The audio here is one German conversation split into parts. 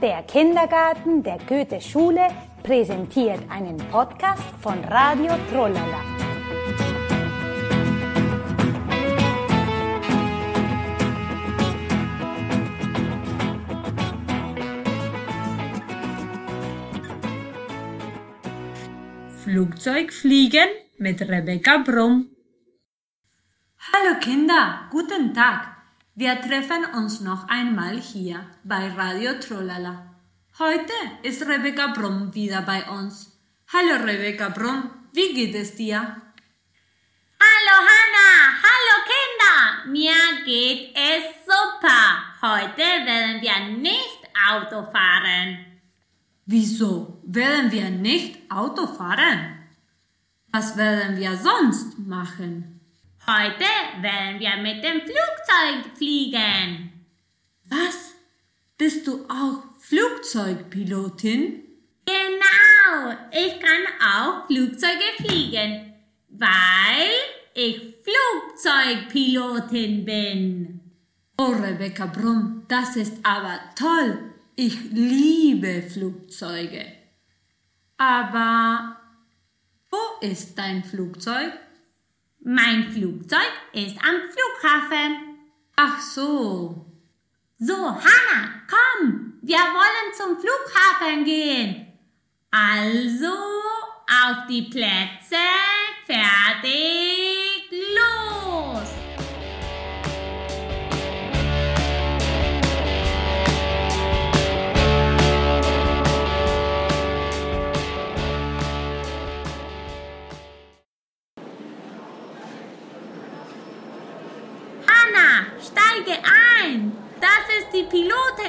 Der Kindergarten der Goethe-Schule präsentiert einen Podcast von Radio Trollala. Flugzeugfliegen mit Rebecca Brumm. Hallo Kinder, guten Tag. Wir treffen uns noch einmal hier bei Radio Trollala. Heute ist Rebecca Brumm wieder bei uns. Hallo Rebecca Brumm, wie geht es dir? Hallo Hanna, hallo Kinder, mir geht es super. Heute werden wir nicht Auto fahren. Wieso werden wir nicht Auto fahren? Was werden wir sonst machen? Heute werden wir mit dem Flugzeug fliegen. Was? Bist du auch Flugzeugpilotin? Genau, ich kann auch Flugzeuge fliegen, weil ich Flugzeugpilotin bin. Oh, Rebecca Brumm, das ist aber toll. Ich liebe Flugzeuge. Aber wo ist dein Flugzeug? Mein Flugzeug ist am Flughafen. Ach so. So, Hanna, komm, wir wollen zum Flughafen gehen. Also, auf die Plätze, fertig,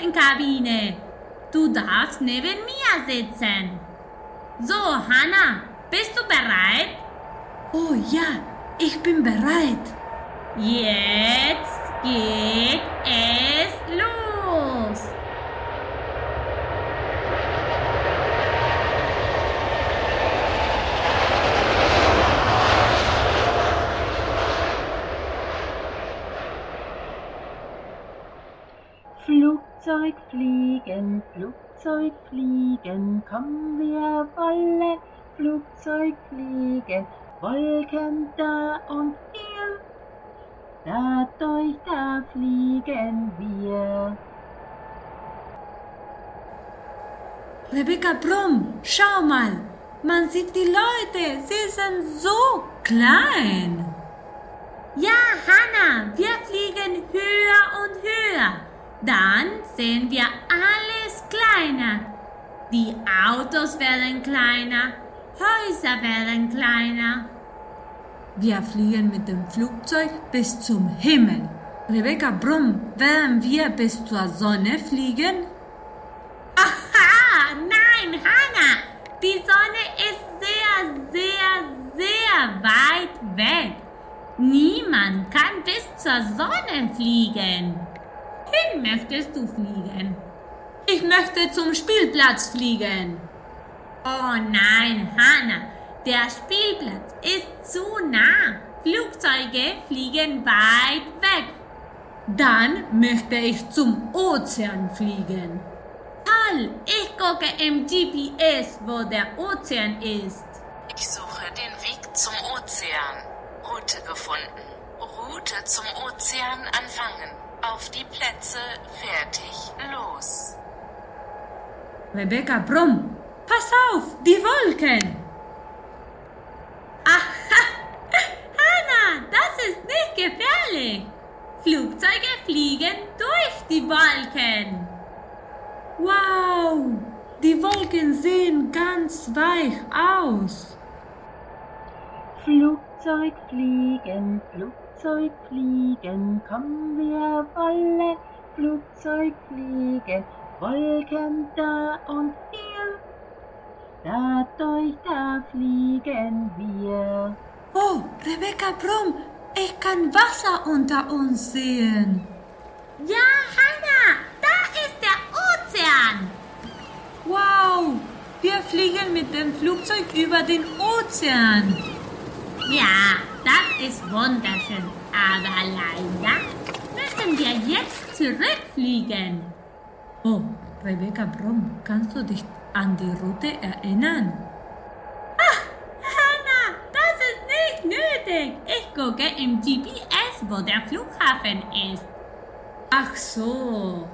Pilotenkabine. Du darfst neben mir sitzen. So, Hanna, bist du bereit? Oh ja, ich bin bereit. Jetzt geht es los. Flugzeug fliegen, Flugzeug fliegen, komm wir wollen Flugzeug fliegen, Wolken da und hier, dadurch da fliegen wir. Rebecca Brumm, schau mal. Man sieht die Leute, sie sind so klein. Ja, Hanna, wir fliegen höher und höher. Dann sehen wir alles kleiner. Die Autos werden kleiner, Häuser werden kleiner. Wir fliegen mit dem Flugzeug bis zum Himmel. Rebecca Brumm, werden wir bis zur Sonne fliegen? Aha, nein, Hanna, die Sonne ist sehr, sehr, sehr weit weg. Niemand kann bis zur Sonne fliegen. Hin möchtest du fliegen? Ich möchte zum Spielplatz fliegen. Oh nein, Hanna, der Spielplatz ist zu nah. Flugzeuge fliegen weit weg. Dann möchte ich zum Ozean fliegen. Toll, ich gucke im GPS, wo der Ozean ist. Ich suche den Weg zum Ozean. Route gefunden. Route zum Ozean anfangen. Auf die Plätze, fertig, los. Rebecca Brumm, pass auf, die Wolken. Aha, Hanna, das ist nicht gefährlich. Flugzeuge fliegen durch die Wolken. Wow, die Wolken sehen ganz weich aus. Flugzeug fliegen, Flugzeug fliegen, komm wir wollen Flugzeug fliegen, Wolken da und hier, dadurch da fliegen wir. Oh, Rebecca Brumm, ich kann Wasser unter uns sehen. Ja, Hanna, da ist der Ozean. Wow, wir fliegen mit dem Flugzeug über den Ozean. Ja, das ist wunderschön. Aber leider müssen wir jetzt zurückfliegen. Oh, Rebecca Brumm, kannst du dich an die Route erinnern? Hanna, das ist nicht nötig. Ich gucke im GPS, wo der Flughafen ist. Ach so.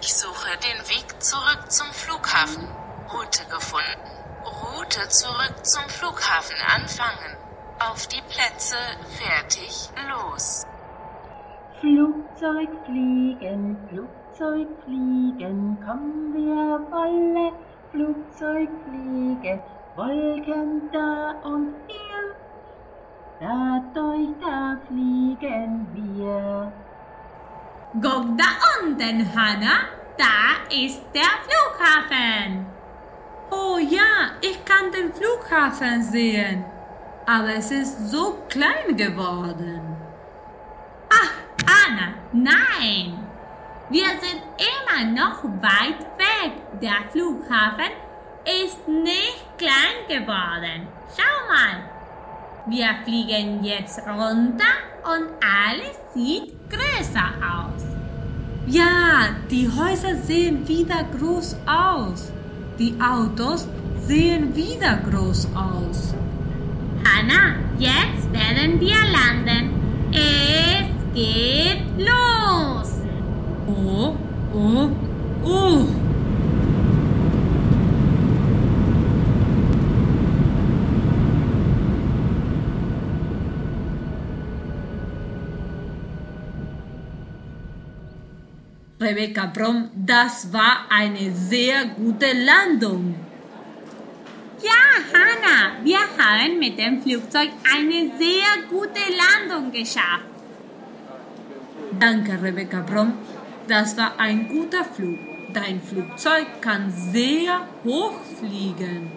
Ich suche den Weg zurück zum Flughafen. Route gefunden. Route zurück zum Flughafen anfangen. Auf die Plätze, fertig, los. Flugzeug fliegen, Flugzeug fliegen, komm wir wolle, Flugzeug fliegen, Wolken da und hier, dadurch da fliegen wir. Guck da unten, Hanna. Da ist der Flughafen. Oh ja, ich kann den Flughafen sehen. Aber es ist so klein geworden. Ach, Hanna, nein. Wir sind immer noch weit weg. Der Flughafen ist nicht klein geworden. Schau mal. Wir fliegen jetzt runter und alles sieht größer aus. Ja, die Häuser sehen wieder groß aus. Die Autos sehen wieder groß aus. Hanna, jetzt werden wir landen. Es geht los. Oh, oh, oh. Rebecca Brom, das war eine sehr gute Landung. Ja, wir haben mit dem Flugzeug eine sehr gute Landung geschafft. Danke, Rebecca Brom. Das war ein guter Flug. Dein Flugzeug kann sehr hoch fliegen.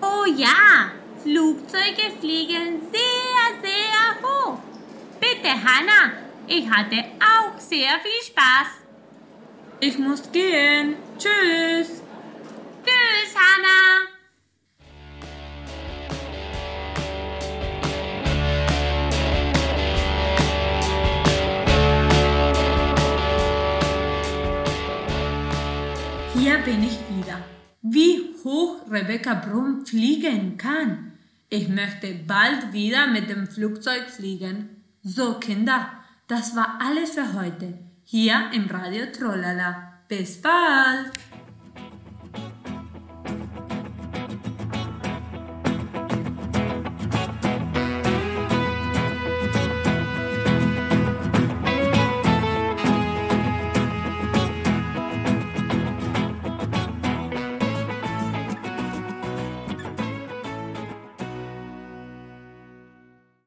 Oh ja, Flugzeuge fliegen sehr, sehr hoch. Bitte, Hanna, ich hatte auch sehr viel Spaß. Ich muss gehen. Tschüss. Tschüss, Hanna. Hier bin ich wieder. Wie hoch Rebecca Brumm fliegen kann. Ich möchte bald wieder mit dem Flugzeug fliegen. So, Kinder, das war alles für heute. Hier im Radio Trollala. Bis bald!